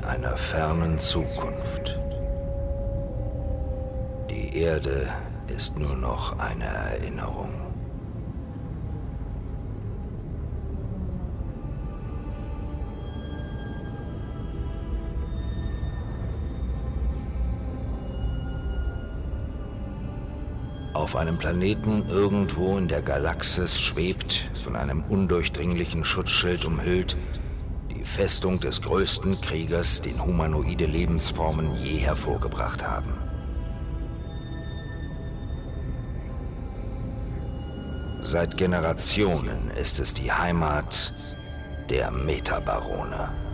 einer fernen Zukunft. Die Erde ist nur noch eine Erinnerung. Auf einem Planeten irgendwo in der Galaxis schwebt, von einem undurchdringlichen Schutzschild umhüllt, Festung des größten Kriegers, den humanoide Lebensformen je hervorgebracht haben. Seit Generationen ist es die Heimat der Metabarone.